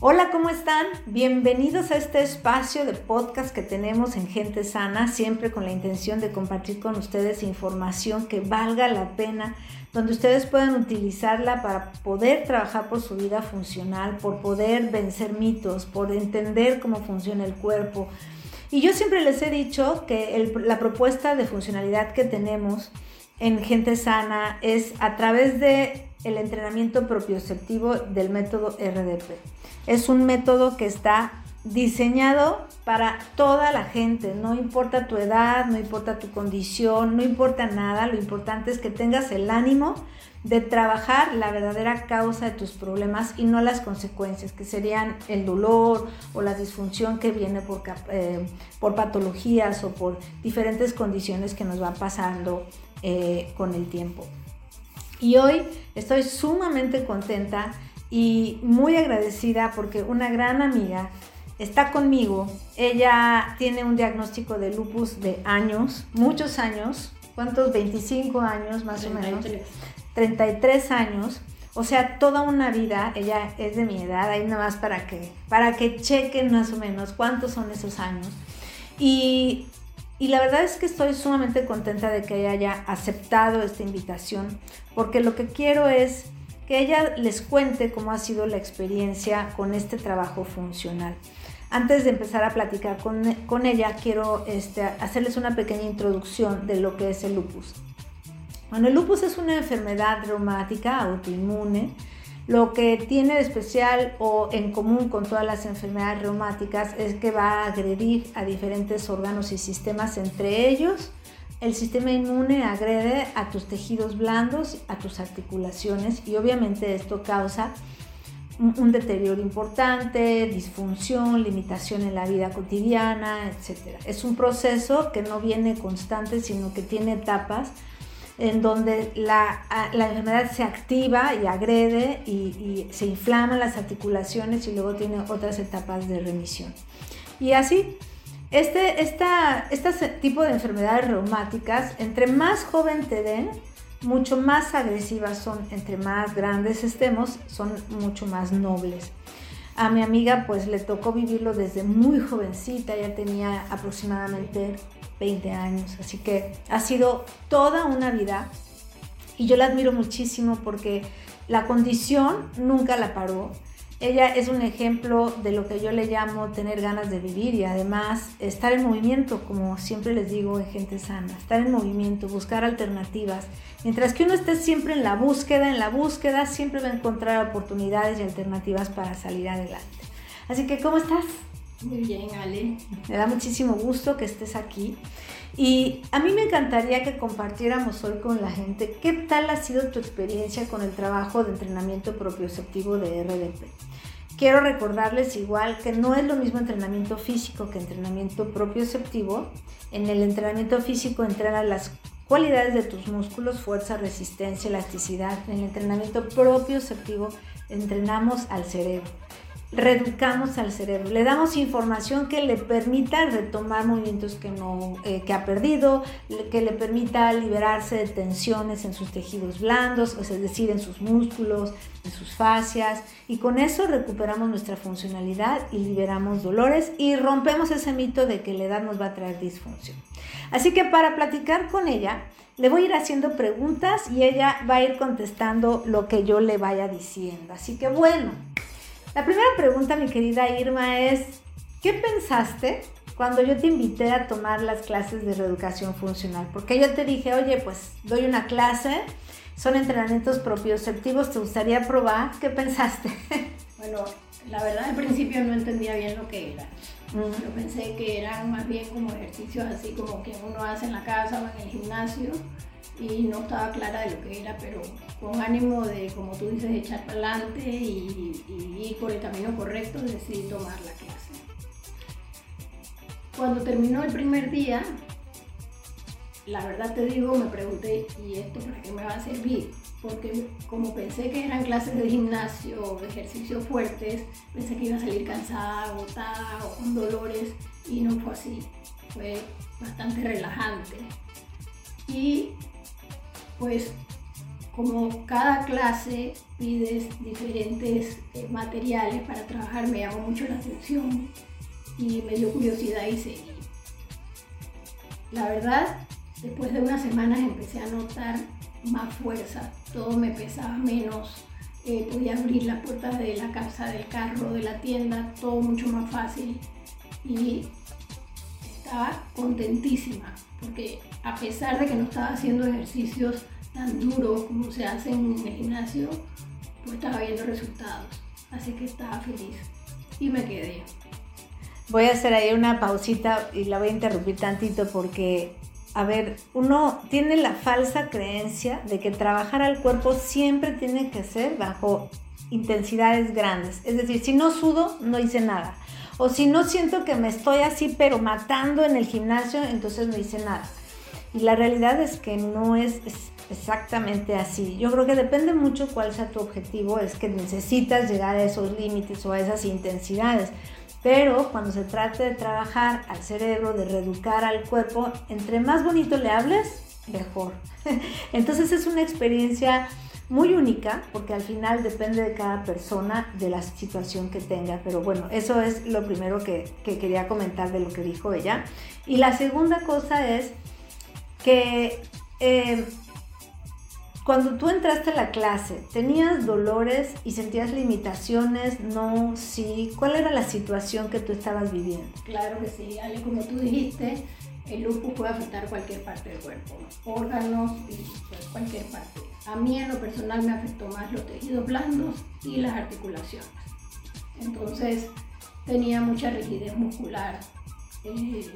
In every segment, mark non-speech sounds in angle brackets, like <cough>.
Hola, ¿cómo están? Bienvenidos a este espacio de podcast que tenemos en Gente Sana, siempre con la intención de compartir con ustedes información que valga la pena, donde ustedes puedan utilizarla para poder trabajar por su vida funcional, por poder vencer mitos, por entender cómo funciona el cuerpo. Y yo siempre les he dicho que la propuesta de funcionalidad que tenemos en Gente Sana es a través de el entrenamiento propioceptivo del método RDP. Es un método que está diseñado para toda la gente, no importa tu edad, no importa tu condición, no importa nada, lo importante es que tengas el ánimo de trabajar la verdadera causa de tus problemas y no las consecuencias, que serían el dolor o la disfunción que viene por, eh, por patologías o por diferentes condiciones que nos van pasando eh, con el tiempo. Y hoy estoy sumamente contenta y muy agradecida porque una gran amiga está conmigo. Ella tiene un diagnóstico de lupus de años, muchos años. ¿Cuántos? 25 años más o menos. 33 años. O sea, toda una vida, ella es de mi edad, ahí nada más para que, para que chequen más o menos cuántos son esos años. Y y la verdad es que estoy sumamente contenta de que ella haya aceptado esta invitación, porque lo que quiero es que ella les cuente cómo ha sido la experiencia con este trabajo funcional. Antes de empezar a platicar con, ella, quiero este, hacerles una pequeña introducción de lo que es el lupus. Bueno, el lupus es una enfermedad reumática autoinmune lo que tiene de especial o en común con todas las enfermedades reumáticas es que va a agredir a diferentes órganos y sistemas, entre ellos el sistema inmune agrede a tus tejidos blandos, a tus articulaciones y obviamente esto causa un deterioro importante, disfunción, limitación en la vida cotidiana, etc. Es un proceso que no viene constante, sino que tiene etapas en donde la, enfermedad se activa y agrede y, se inflaman las articulaciones y luego tiene otras etapas de remisión. Y así, este, este tipo de enfermedades reumáticas, entre más joven te den, mucho más agresivas son, entre más grandes estemos, son mucho más nobles. A mi amiga pues le tocó vivirlo desde muy jovencita, ya tenía aproximadamente 20 años, así que ha sido toda una vida y yo la admiro muchísimo porque la condición nunca la paró. Ella es un ejemplo de lo que yo le llamo tener ganas de vivir y además estar en movimiento, como siempre les digo en gente sana, estar en movimiento, buscar alternativas. Mientras que uno esté siempre en la búsqueda, en la búsqueda siempre va a encontrar oportunidades y alternativas para salir adelante. Así que, ¿cómo estás? Muy bien, Ale. Me da muchísimo gusto que estés aquí. Y a mí me encantaría que compartiéramos hoy con la gente qué tal ha sido tu experiencia con el trabajo de entrenamiento propioceptivo de RDP. Quiero recordarles igual que no es lo mismo entrenamiento físico que entrenamiento propioceptivo. En el entrenamiento físico entrenas las cualidades de tus músculos, fuerza, resistencia, elasticidad. En el entrenamiento propioceptivo entrenamos al cerebro reeducamos al cerebro, le damos información que le permita retomar movimientos que, no, eh, que ha perdido, que le permita liberarse de tensiones en sus tejidos blandos, es decir, en sus músculos, en sus fascias, y con eso recuperamos nuestra funcionalidad y liberamos dolores y rompemos ese mito de que la edad nos va a traer disfunción. Así que para platicar con ella, le voy a ir haciendo preguntas y ella va a ir contestando lo que yo le vaya diciendo. Así que bueno, la primera pregunta, mi querida Irma, es, ¿qué pensaste cuando yo te invité a tomar las clases de reeducación funcional? Porque yo te dije, oye, pues doy una clase, son entrenamientos propioceptivos, ¿te gustaría probar? ¿Qué pensaste? Bueno, la verdad al principio no entendía bien lo que era. Yo pensé que eran más bien como ejercicios así como que uno hace en la casa o en el gimnasio y no estaba clara de lo que era, pero con ánimo de, como tú dices, echar para adelante y, ir por el camino correcto, decidí tomar la clase. Cuando terminó el primer día, la verdad te digo, me pregunté, ¿y esto para qué me va a servir? Porque como pensé que eran clases de gimnasio o de ejercicios fuertes, pensé que iba a salir cansada, agotada o con dolores y no fue así. Fue bastante relajante. Y pues como cada clase pides diferentes eh, materiales para trabajar, me llamó mucho la atención y me dio curiosidad y seguí. La verdad, después de unas semanas empecé a notar más fuerza, todo me pesaba menos, eh, podía abrir las puertas de la casa, del carro, de la tienda, todo mucho más fácil y estaba contentísima porque a pesar de que no estaba haciendo ejercicios tan duros como se hacen en el gimnasio, pues estaba viendo resultados. Así que estaba feliz y me quedé. Voy a hacer ahí una pausita y la voy a interrumpir tantito porque, a ver, uno tiene la falsa creencia de que trabajar al cuerpo siempre tiene que ser bajo intensidades grandes. Es decir, si no sudo, no hice nada. O si no siento que me estoy así, pero matando en el gimnasio, entonces no hice nada. Y la realidad es que no es, exactamente así. Yo creo que depende mucho cuál sea tu objetivo, es que necesitas llegar a esos límites o a esas intensidades. Pero cuando se trata de trabajar al cerebro, de reeducar al cuerpo, entre más bonito le hables, mejor. <laughs> Entonces es una experiencia muy única porque al final depende de cada persona, de la situación que tenga. Pero bueno, eso es lo primero que, quería comentar de lo que dijo ella. Y la segunda cosa es que eh, cuando tú entraste a la clase, ¿tenías dolores y sentías limitaciones? No, sí. ¿Cuál era la situación que tú estabas viviendo? Claro que sí, Ale, como tú dijiste, el lupus puede afectar cualquier parte del cuerpo, órganos y pues, cualquier parte. A mí en lo personal me afectó más los tejidos blandos y las articulaciones. Entonces tenía mucha rigidez muscular, eh,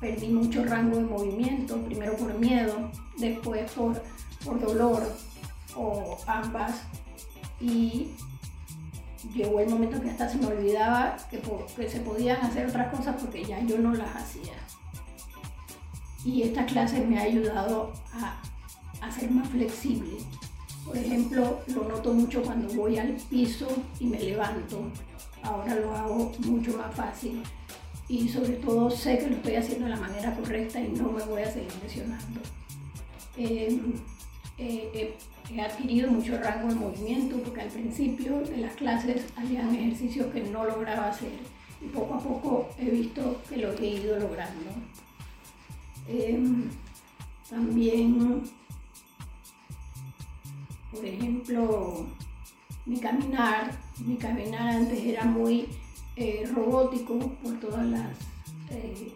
perdí mucho rango de movimiento, primero por miedo, después por, por dolor o ambas. Y llegó el momento que hasta se me olvidaba que, que se podían hacer otras cosas porque ya yo no las hacía y esta clase me ha ayudado a, a ser más flexible. Por ejemplo, lo noto mucho cuando voy al piso y me levanto. Ahora lo hago mucho más fácil y sobre todo sé que lo estoy haciendo de la manera correcta y no me voy a seguir lesionando. Em, he adquirido mucho rango de movimiento porque al principio de las clases habían ejercicios que no lograba hacer y poco a poco he visto que lo he ido logrando. Em, también, por ejemplo, mi caminar, mi caminar antes era muy eh, robótico por todas las, eh,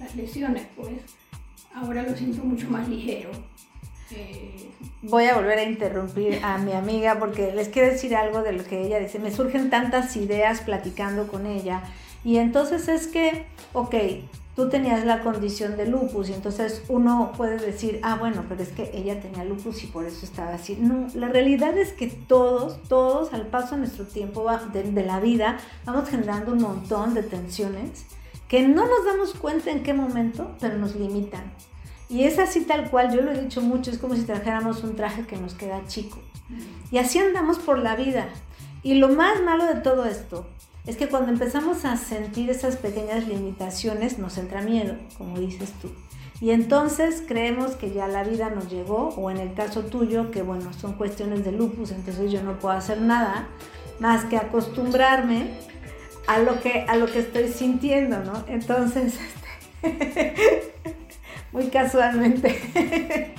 las lesiones, pues ahora lo siento mucho más ligero. Voy a volver a interrumpir a mi amiga porque les quiero decir algo de lo que ella dice. Me surgen tantas ideas platicando con ella. Y entonces es que, ok, tú tenías la condición de lupus y entonces uno puede decir, ah, bueno, pero es que ella tenía lupus y por eso estaba así. No, la realidad es que todos, todos al paso de nuestro tiempo de, de la vida vamos generando un montón de tensiones que no nos damos cuenta en qué momento, pero nos limitan. Y es así tal cual, yo lo he dicho mucho, es como si trajéramos un traje que nos queda chico. Y así andamos por la vida. Y lo más malo de todo esto es que cuando empezamos a sentir esas pequeñas limitaciones nos entra miedo, como dices tú. Y entonces creemos que ya la vida nos llegó, o en el caso tuyo, que bueno, son cuestiones de lupus, entonces yo no puedo hacer nada más que acostumbrarme a lo que, a lo que estoy sintiendo, ¿no? Entonces, <laughs> este, muy casualmente <laughs>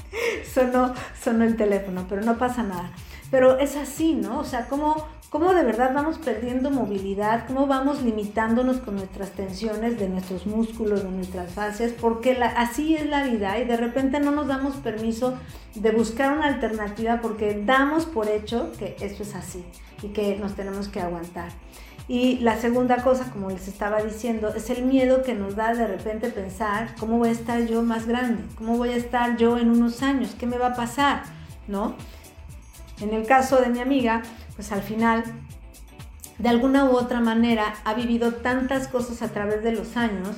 sonó, sonó el teléfono, pero no pasa nada. Pero es así, ¿no? O sea, ¿cómo, cómo de verdad vamos perdiendo movilidad, cómo vamos limitándonos con nuestras tensiones de nuestros músculos, de nuestras fascias, porque así es la vida y de repente no nos damos permiso de buscar una alternativa porque damos por hecho que esto es así y que nos tenemos que aguantar. Y la segunda cosa, como les estaba diciendo, es el miedo que nos da de repente pensar cómo voy a estar yo más grande, cómo voy a estar yo en unos años, qué me va a pasar, ¿no? En el caso de mi amiga, pues al final, de alguna u otra manera, ha vivido tantas cosas a través de los años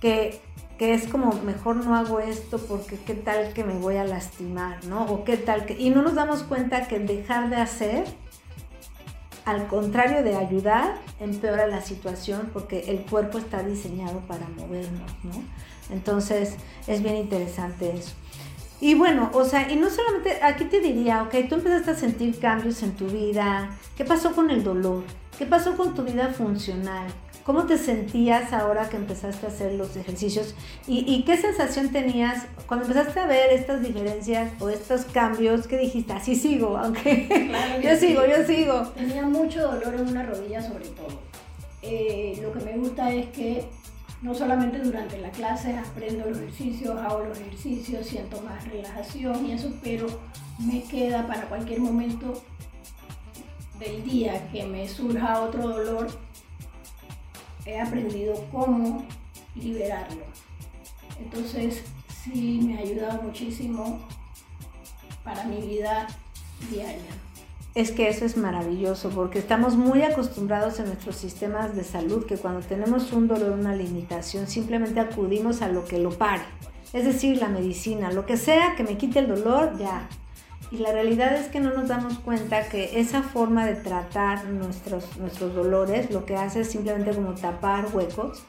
que, es como, mejor no hago esto porque qué tal que me voy a lastimar, ¿no? O qué tal que... Y no nos damos cuenta que dejar de hacer, al contrario de ayudar, empeora la situación porque el cuerpo está diseñado para movernos, ¿no? Entonces, es bien interesante eso. Y bueno, o sea, y no solamente, aquí te diría, ok, tú empezaste a sentir cambios en tu vida, ¿qué pasó con el dolor? ¿Qué pasó con tu vida funcional? ¿Cómo te sentías ahora que empezaste a hacer los ejercicios? ¿Y, qué sensación tenías cuando empezaste a ver estas diferencias o estos cambios? ¿Qué dijiste? Así sigo, aunque <laughs> yo sigo, yo sigo. Tenía mucho dolor en una rodilla sobre todo. Eh, lo que me gusta es que no solamente durante la clase aprendo los ejercicios, hago los ejercicios, siento más relajación y eso, pero me queda para cualquier momento del día que me surja otro dolor, he aprendido cómo liberarlo. Entonces sí me ha ayudado muchísimo para mi vida diaria. Es que eso es maravilloso porque estamos muy acostumbrados en nuestros sistemas de salud que cuando tenemos un dolor, una limitación, simplemente acudimos a lo que lo pare. Es decir, la medicina, lo que sea que me quite el dolor, ya, y la realidad es que no nos damos cuenta que esa forma de tratar nuestros, nuestros dolores lo que hace es simplemente como tapar huecos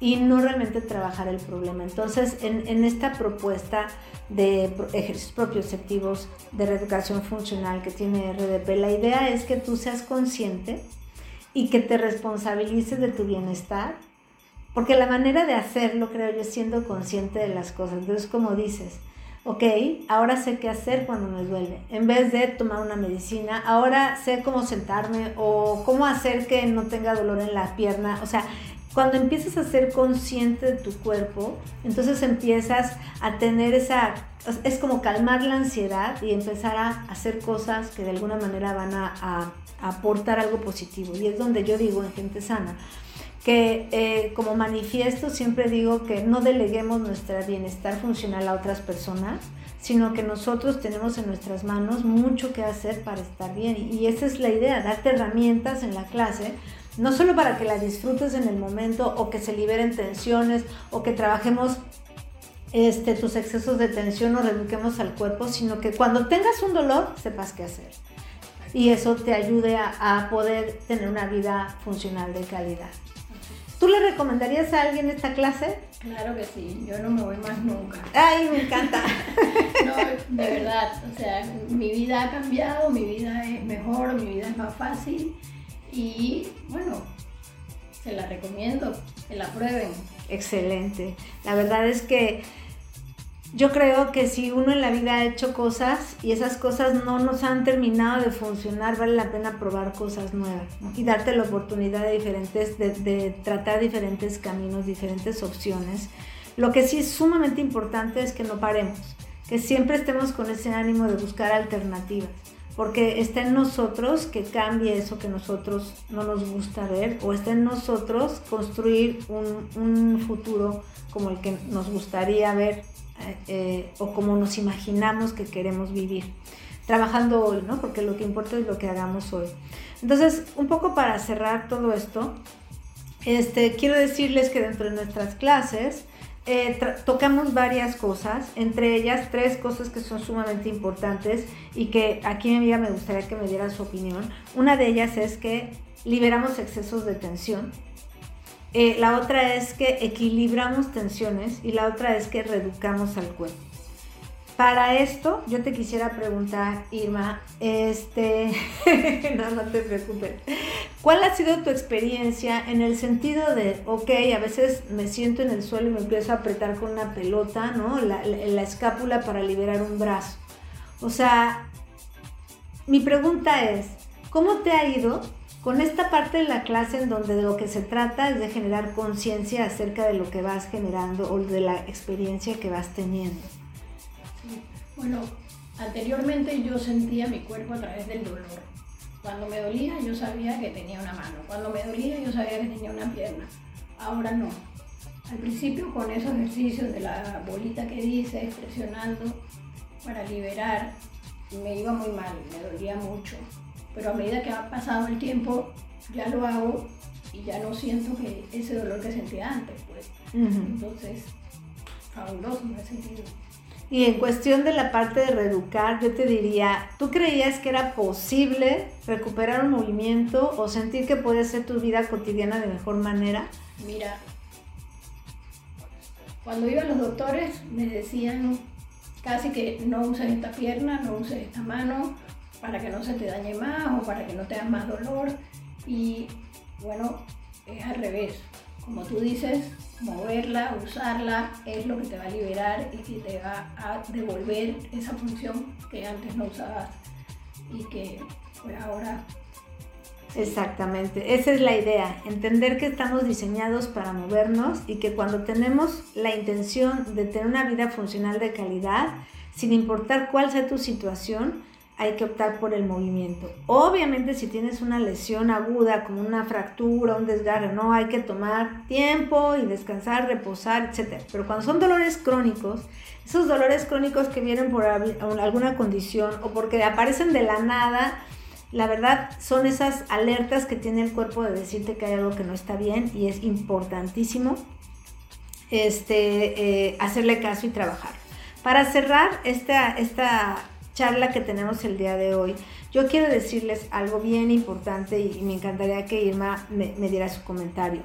y no realmente trabajar el problema. Entonces, en, en esta propuesta de ejercicios propioceptivos de reeducación funcional que tiene RDP, la idea es que tú seas consciente y que te responsabilices de tu bienestar, porque la manera de hacerlo, creo yo, es siendo consciente de las cosas. Entonces, como dices, ok, ahora sé qué hacer cuando me duele. En vez de tomar una medicina, ahora sé cómo sentarme o cómo hacer que no tenga dolor en la pierna. O sea, cuando empiezas a ser consciente de tu cuerpo, entonces empiezas a tener esa, es como calmar la ansiedad y empezar a hacer cosas que de alguna manera van a, a aportar algo positivo. Y es donde yo digo en gente sana, que eh, como manifiesto siempre digo que no deleguemos nuestro bienestar funcional a otras personas, sino que nosotros tenemos en nuestras manos mucho que hacer para estar bien. Y esa es la idea, darte herramientas en la clase, no solo para que la disfrutes en el momento o que se liberen tensiones o que trabajemos este, tus excesos de tensión o reeduquemos al cuerpo, sino que cuando tengas un dolor sepas qué hacer. Y eso te ayude a poder tener una vida funcional de calidad. ¿Tú le recomendarías a alguien esta clase? Claro que sí, yo no me voy más nunca. Ay, me encanta. <laughs> no, de verdad, o sea, mi vida ha cambiado, mi vida es mejor, mi vida es más fácil y bueno, se la recomiendo, que la prueben. Excelente. La verdad es que yo creo que si uno en la vida ha hecho cosas y esas cosas no nos han terminado de funcionar, vale la pena probar cosas nuevas y darte la oportunidad de, diferentes, de, tratar diferentes caminos, diferentes opciones. Lo que sí es sumamente importante es que no paremos, que siempre estemos con ese ánimo de buscar alternativas, porque está en nosotros que cambie eso que nosotros no nos gusta ver o está en nosotros construir un, un futuro como el que nos gustaría ver eh, o como nos imaginamos que queremos vivir, trabajando hoy, ¿no? Porque lo que importa es lo que hagamos hoy. Entonces, un poco para cerrar todo esto, este, quiero decirles que dentro de nuestras clases eh, tocamos varias cosas, entre ellas tres cosas que son sumamente importantes y que aquí en me gustaría que me diera su opinión. Una de ellas es que liberamos excesos de tensión, eh, la otra es que equilibramos tensiones y la otra es que reeducamos al cuerpo. Para esto, yo te quisiera preguntar, Irma, este, <laughs> no, no te preocupes, ¿cuál ha sido tu experiencia en el sentido de, ok, a veces me siento en el suelo y me empiezo a apretar con una pelota, ¿no? La, la escápula para liberar un brazo. O sea, mi pregunta es, ¿cómo te ha ido con esta parte de la clase en donde de lo que se trata es de generar conciencia acerca de lo que vas generando o de la experiencia que vas teniendo. Bueno, anteriormente yo sentía mi cuerpo a través del dolor. Cuando me dolía yo sabía que tenía una mano, cuando me dolía yo sabía que tenía una pierna. Ahora no. Al principio con esos ejercicios de la bolita que dice, presionando para liberar, me iba muy mal, me dolía mucho pero a medida que ha pasado el tiempo ya lo hago y ya no siento que ese dolor que sentía antes, pues. Entonces, fabuloso me he sentido. Y en cuestión de la parte de reeducar, yo te diría, ¿tú creías que era posible recuperar un movimiento o sentir que puede ser tu vida cotidiana de mejor manera? Mira, cuando iba a los doctores me decían casi que no uses esta pierna, no uses esta mano, para que no se te dañe más o para que no tengas más dolor. Y bueno, es al revés. Como tú dices, moverla, usarla es lo que te va a liberar y que te va a devolver esa función que antes no usabas y que pues ahora Exactamente, esa es la idea, entender que estamos diseñados para movernos y que cuando tenemos la intención de tener una vida funcional de calidad, sin importar cuál sea tu situación, hay que optar por el movimiento. Obviamente si tienes una lesión aguda como una fractura, un desgarre, no hay que tomar tiempo y descansar, reposar, etc. Pero cuando son dolores crónicos, esos dolores crónicos que vienen por alguna condición o porque aparecen de la nada, la verdad son esas alertas que tiene el cuerpo de decirte que hay algo que no está bien y es importantísimo este, eh, hacerle caso y trabajar. Para cerrar esta, esta charla que tenemos el día de hoy, yo quiero decirles algo bien importante y me encantaría que Irma me, diera su comentario.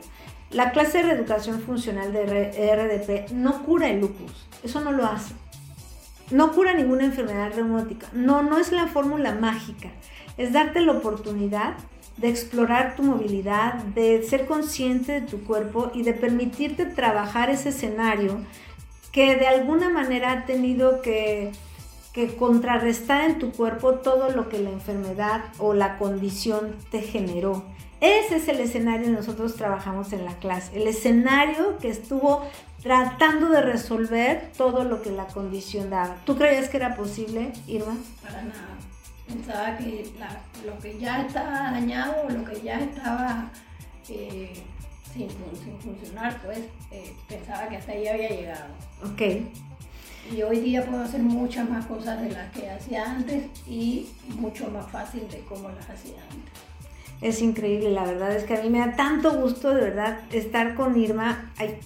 La clase de reeducación funcional de RDP no cura el lupus, eso no lo hace. No cura ninguna enfermedad reumótica. No, no es la fórmula mágica. Es darte la oportunidad de explorar tu movilidad, de ser consciente de tu cuerpo y de permitirte trabajar ese escenario que de alguna manera ha tenido que que contrarrestar en tu cuerpo todo lo que la enfermedad o la condición te generó. Ese es el escenario que nosotros trabajamos en la clase, el escenario que estuvo tratando de resolver todo lo que la condición daba. ¿Tú creías que era posible, Irma? Para nada. Pensaba que lo que ya estaba dañado, lo que ya estaba eh, sin, funcionar, pues eh, pensaba que hasta ahí había llegado. Ok. Y hoy día puedo hacer muchas más cosas de las que hacía antes y mucho más fácil de cómo las hacía antes. Es increíble, la verdad es que a mí me da tanto gusto de verdad estar con Irma, ay,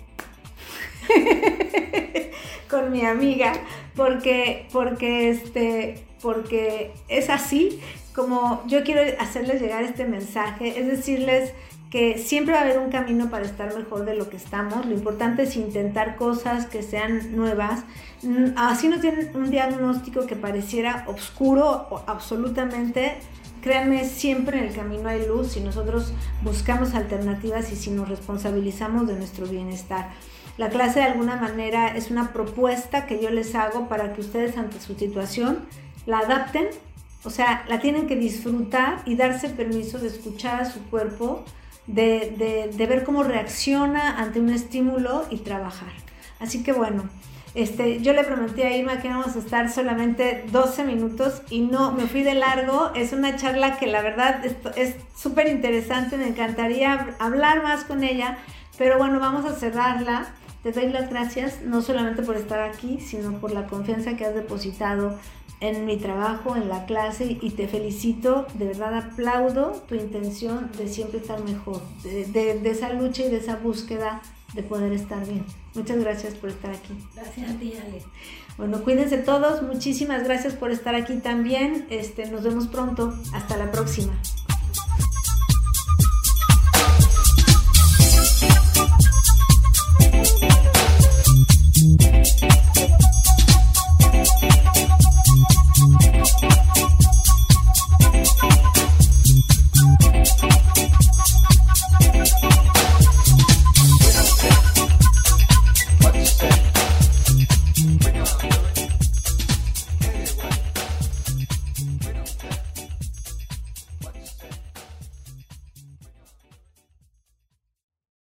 <laughs> con mi amiga, porque, porque, este, porque es así como yo quiero hacerles llegar este mensaje, es decirles que siempre va a haber un camino para estar mejor de lo que estamos. Lo importante es intentar cosas que sean nuevas. Mm, así no tienen un diagnóstico que pareciera oscuro o absolutamente. Créanme, siempre en el camino hay luz si nosotros buscamos alternativas y si nos responsabilizamos de nuestro bienestar. La clase de alguna manera es una propuesta que yo les hago para que ustedes ante su situación la adapten, o sea, la tienen que disfrutar y darse permiso de escuchar a su cuerpo, de, ver cómo reacciona ante un estímulo y trabajar. Así que bueno, este, yo le prometí a Irma que íbamos a estar solamente 12 minutos y no, me fui de largo. Es una charla que la verdad es súper interesante, me encantaría hablar más con ella, pero bueno, vamos a cerrarla. Te doy las gracias no solamente por estar aquí, sino por la confianza que has depositado en mi trabajo, en la clase y te felicito, de verdad aplaudo tu intención de siempre estar mejor, de, esa lucha y de esa búsqueda de poder estar bien. Muchas gracias por estar aquí. Gracias a ti, Ale. Bueno, cuídense todos, muchísimas gracias por estar aquí también. Este, nos vemos pronto. Hasta la próxima.